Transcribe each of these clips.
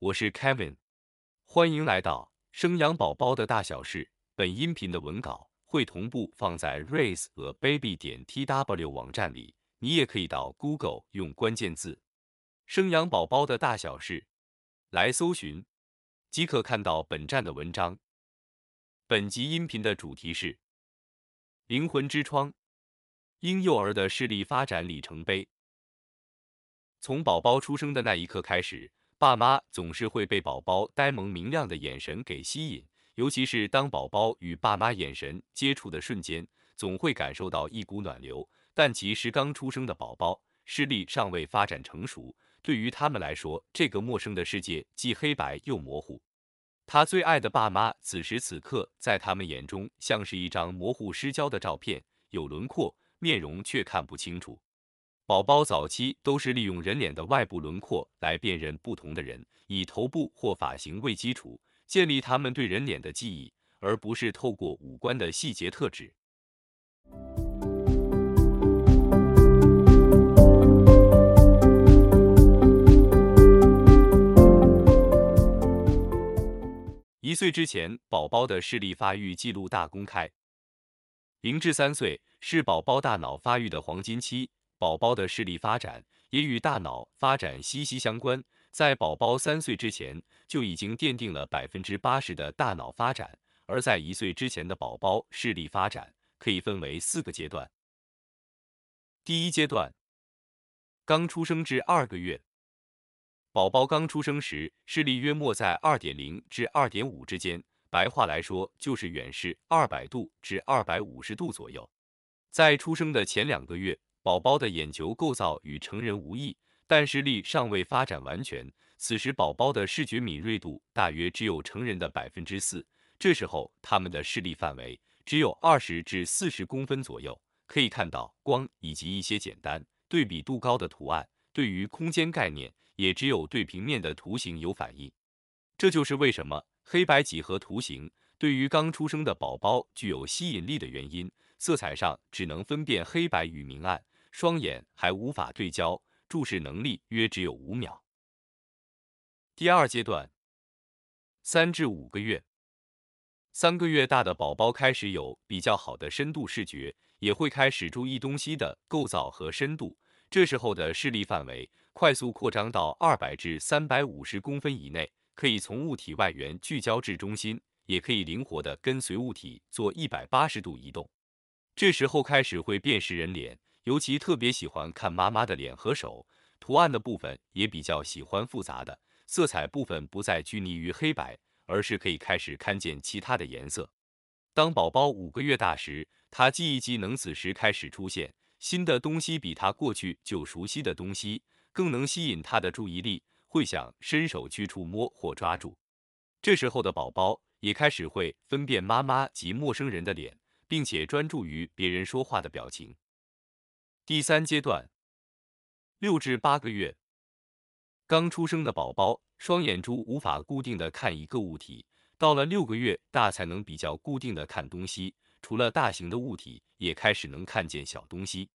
我是 Kevin，欢迎来到生养宝宝的大小事。本音频的文稿会同步放在 raiseababy 点 tw 网站里，你也可以到 Google 用关键字“生养宝宝的大小事”来搜寻，即可看到本站的文章。本集音频的主题是灵魂之窗——婴幼儿的视力发展里程碑。从宝宝出生的那一刻开始。爸妈总是会被宝宝呆萌明亮的眼神给吸引，尤其是当宝宝与爸妈眼神接触的瞬间，总会感受到一股暖流。但其实刚出生的宝宝视力尚未发展成熟，对于他们来说，这个陌生的世界既黑白又模糊。他最爱的爸妈此时此刻在他们眼中像是一张模糊失焦的照片，有轮廓，面容却看不清楚。宝宝早期都是利用人脸的外部轮廓来辨认不同的人，以头部或发型为基础，建立他们对人脸的记忆，而不是透过五官的细节特质。一岁之前，宝宝的视力发育记录大公开。零至三岁是宝宝大脑发育的黄金期。宝宝的视力发展也与大脑发展息息相关，在宝宝三岁之前就已经奠定了百分之八十的大脑发展，而在一岁之前的宝宝视力发展可以分为四个阶段。第一阶段，刚出生至二个月，宝宝刚出生时视力约莫在二点零至二点五之间，白话来说就是远视二百度至二百五十度左右。在出生的前两个月。宝宝的眼球构造与成人无异，但视力尚未发展完全。此时，宝宝的视觉敏锐度大约只有成人的百分之四。这时候，他们的视力范围只有二十至四十公分左右，可以看到光以及一些简单、对比度高的图案。对于空间概念，也只有对平面的图形有反应。这就是为什么黑白几何图形对于刚出生的宝宝具有吸引力的原因。色彩上只能分辨黑白与明暗。双眼还无法对焦，注视能力约只有五秒。第二阶段，三至五个月，三个月大的宝宝开始有比较好的深度视觉，也会开始注意东西的构造和深度。这时候的视力范围快速扩张到二百至三百五十公分以内，可以从物体外缘聚焦至中心，也可以灵活的跟随物体做一百八十度移动。这时候开始会辨识人脸。尤其特别喜欢看妈妈的脸和手，图案的部分也比较喜欢复杂的，色彩部分不再拘泥于黑白，而是可以开始看见其他的颜色。当宝宝五个月大时，他记忆机能此时开始出现新的东西，比他过去就熟悉的东西更能吸引他的注意力，会想伸手去触摸或抓住。这时候的宝宝也开始会分辨妈妈及陌生人的脸，并且专注于别人说话的表情。第三阶段，六至八个月，刚出生的宝宝双眼珠无法固定的看一个物体，到了六个月大才能比较固定的看东西，除了大型的物体，也开始能看见小东西。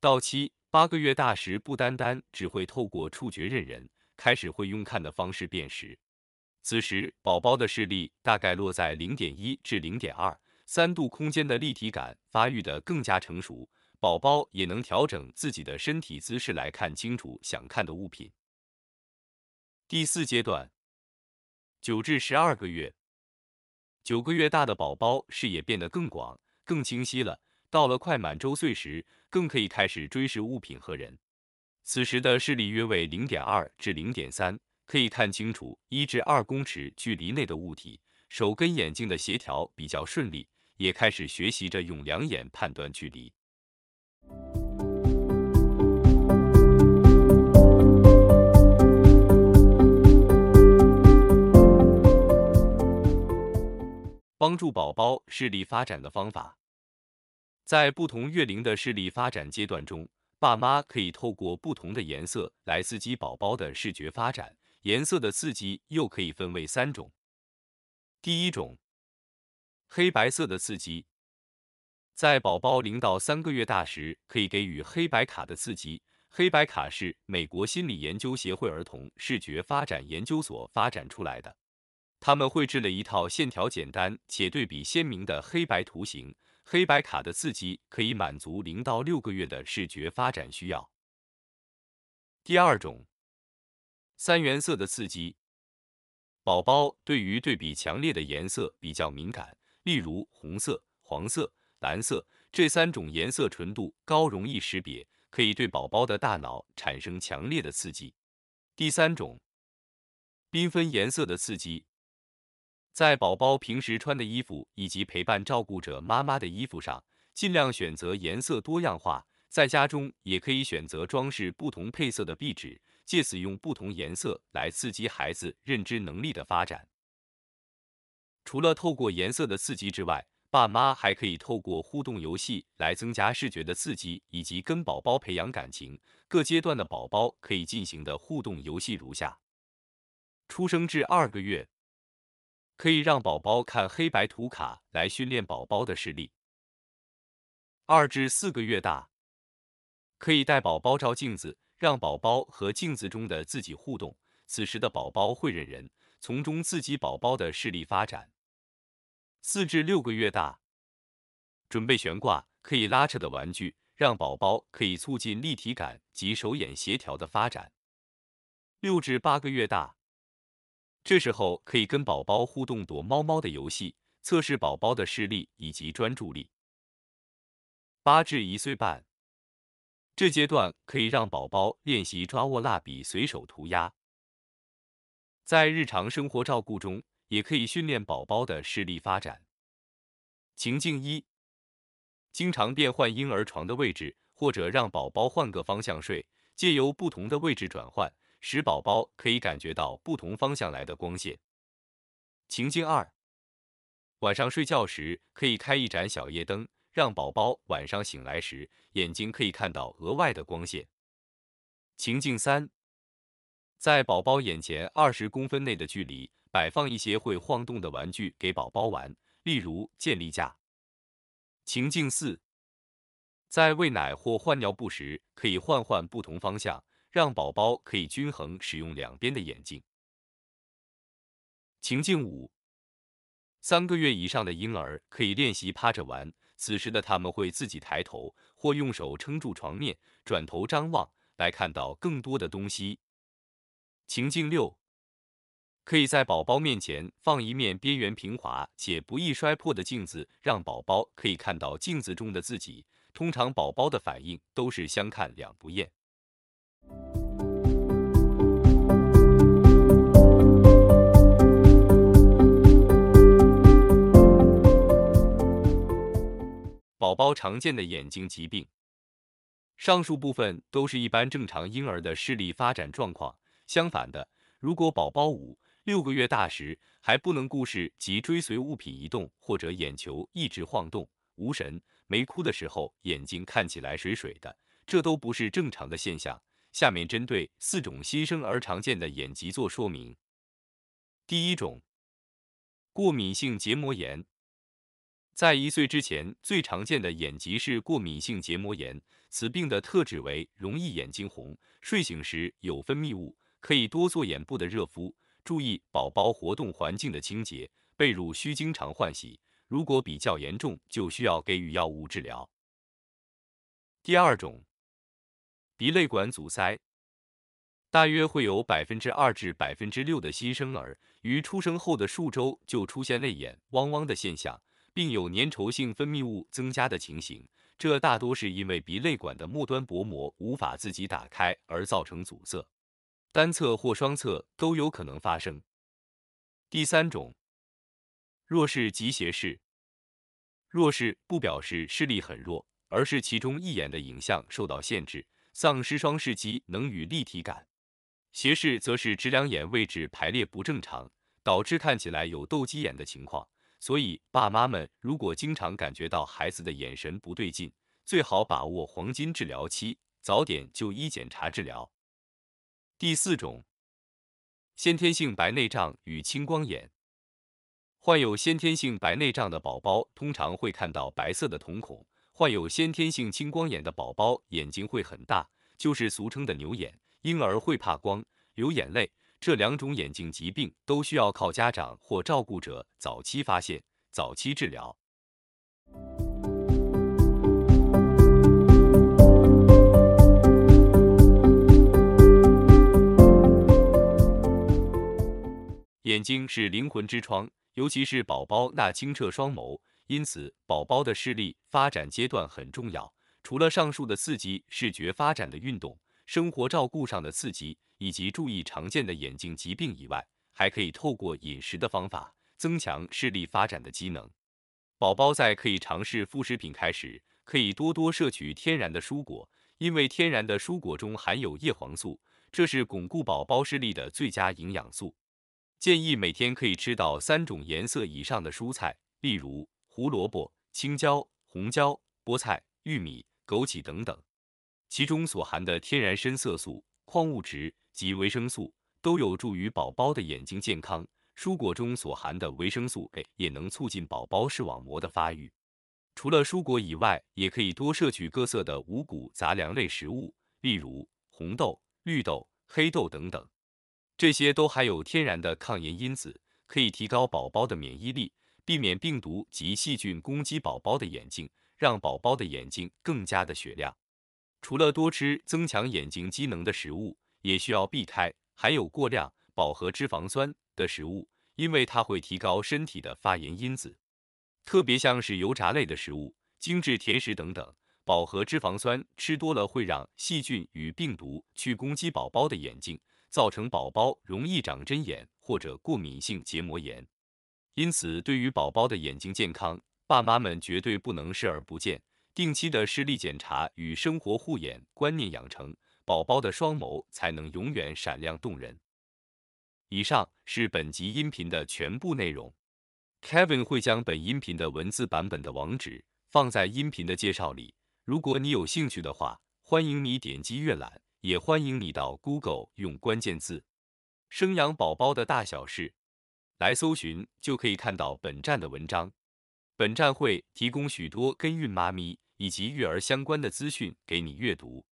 到七八个月大时，不单单只会透过触觉认人，开始会用看的方式辨识。此时，宝宝的视力大概落在零点一至零点二三度，空间的立体感发育的更加成熟。宝宝也能调整自己的身体姿势来看清楚想看的物品。第四阶段，九至十二个月，九个月大的宝宝视野变得更广、更清晰了。到了快满周岁时，更可以开始追视物品和人。此时的视力约为零点二至零点三，可以看清楚一至二公尺距离内的物体。手跟眼睛的协调比较顺利，也开始学习着用两眼判断距离。帮助宝宝视力发展的方法，在不同月龄的视力发展阶段中，爸妈可以透过不同的颜色来刺激宝宝的视觉发展。颜色的刺激又可以分为三种。第一种，黑白色的刺激。在宝宝零到三个月大时，可以给予黑白卡的刺激，黑白卡是美国心理研究协会儿童视觉发展研究所发展出来的。他们绘制了一套线条简单且对比鲜明的黑白图形。黑白卡的刺激可以满足零到六个月的视觉发展需要。第二种，三原色的刺激。宝宝对于对比强烈的颜色比较敏感，例如红色、黄色、蓝色这三种颜色纯度高，容易识别，可以对宝宝的大脑产生强烈的刺激。第三种，缤纷颜色的刺激。在宝宝平时穿的衣服以及陪伴照顾者妈妈的衣服上，尽量选择颜色多样化。在家中也可以选择装饰不同配色的壁纸，借此用不同颜色来刺激孩子认知能力的发展。除了透过颜色的刺激之外，爸妈还可以透过互动游戏来增加视觉的刺激，以及跟宝宝培养感情。各阶段的宝宝可以进行的互动游戏如下：出生至二个月。可以让宝宝看黑白图卡来训练宝宝的视力。二至四个月大，可以带宝宝照镜子，让宝宝和镜子中的自己互动，此时的宝宝会认人，从中刺激宝宝的视力发展。四至六个月大，准备悬挂可以拉扯的玩具，让宝宝可以促进立体感及手眼协调的发展。六至八个月大。这时候可以跟宝宝互动躲猫猫的游戏，测试宝宝的视力以及专注力。八至一岁半，这阶段可以让宝宝练习抓握蜡笔，随手涂鸦。在日常生活照顾中，也可以训练宝宝的视力发展。情境一：经常变换婴儿床的位置，或者让宝宝换个方向睡，借由不同的位置转换。使宝宝可以感觉到不同方向来的光线。情境二：晚上睡觉时可以开一盏小夜灯，让宝宝晚上醒来时眼睛可以看到额外的光线。情境三：在宝宝眼前二十公分内的距离摆放一些会晃动的玩具给宝宝玩，例如健力架。情境四：在喂奶或换尿布时可以换换不同方向。让宝宝可以均衡使用两边的眼睛。情境五：三个月以上的婴儿可以练习趴着玩，此时的他们会自己抬头或用手撑住床面，转头张望来看到更多的东西。情境六：可以在宝宝面前放一面边缘平滑且不易摔破的镜子，让宝宝可以看到镜子中的自己。通常宝宝的反应都是相看两不厌。宝宝常见的眼睛疾病，上述部分都是一般正常婴儿的视力发展状况。相反的，如果宝宝五六个月大时还不能顾视及追随物品移动，或者眼球一直晃动、无神、没哭的时候眼睛看起来水水的，这都不是正常的现象。下面针对四种新生儿常见的眼疾做说明。第一种，过敏性结膜炎。在一岁之前，最常见的眼疾是过敏性结膜炎。此病的特质为容易眼睛红，睡醒时有分泌物，可以多做眼部的热敷，注意宝宝活动环境的清洁，被褥需经常换洗。如果比较严重，就需要给予药物治疗。第二种，鼻泪管阻塞，大约会有百分之二至百分之六的新生儿于出生后的数周就出现泪眼汪汪的现象。并有粘稠性分泌物增加的情形，这大多是因为鼻泪管的末端薄膜无法自己打开而造成阻塞，单侧或双侧都有可能发生。第三种，弱视及斜视。弱视不表示视力很弱，而是其中一眼的影像受到限制，丧失双视机能与立体感。斜视则是指两眼位置排列不正常，导致看起来有斗鸡眼的情况。所以，爸妈们如果经常感觉到孩子的眼神不对劲，最好把握黄金治疗期，早点就医检查治疗。第四种，先天性白内障与青光眼。患有先天性白内障的宝宝通常会看到白色的瞳孔，患有先天性青光眼的宝宝眼睛会很大，就是俗称的牛眼。婴儿会怕光、流眼泪，这两种眼睛疾病都需要靠家长或照顾者早期发现、早期治疗。眼睛是灵魂之窗，尤其是宝宝那清澈双眸，因此宝宝的视力发展阶段很重要。除了上述的刺激视觉发展的运动、生活照顾上的刺激，以及注意常见的眼睛疾病以外，还可以透过饮食的方法增强视力发展的机能。宝宝在可以尝试副食品开始，可以多多摄取天然的蔬果，因为天然的蔬果中含有叶黄素，这是巩固宝宝视力的最佳营养素。建议每天可以吃到三种颜色以上的蔬菜，例如胡萝卜、青椒、红椒、菠菜、玉米、枸杞等等，其中所含的天然深色素、矿物质及维生素都有助于宝宝的眼睛健康。蔬果中所含的维生素 A 也能促进宝宝视网膜的发育。除了蔬果以外，也可以多摄取各色的五谷杂粮类食物，例如红豆、绿豆、黑豆等等。这些都含有天然的抗炎因子，可以提高宝宝的免疫力，避免病毒及细菌攻击宝宝的眼睛，让宝宝的眼睛更加的雪亮。除了多吃增强眼睛机能的食物，也需要避开含有过量饱和脂肪酸的食物，因为它会提高身体的发炎因子。特别像是油炸类的食物、精致甜食等等，饱和脂肪酸吃多了会让细菌与病毒去攻击宝宝的眼睛。造成宝宝容易长针眼或者过敏性结膜炎，因此对于宝宝的眼睛健康，爸妈们绝对不能视而不见。定期的视力检查与生活护眼观念养成，宝宝的双眸才能永远闪亮动人。以上是本集音频的全部内容，Kevin 会将本音频的文字版本的网址放在音频的介绍里。如果你有兴趣的话，欢迎你点击阅览。也欢迎你到 Google 用关键字“生养宝宝的大小事”来搜寻，就可以看到本站的文章。本站会提供许多跟孕妈咪以及育儿相关的资讯给你阅读。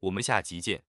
我们下集见。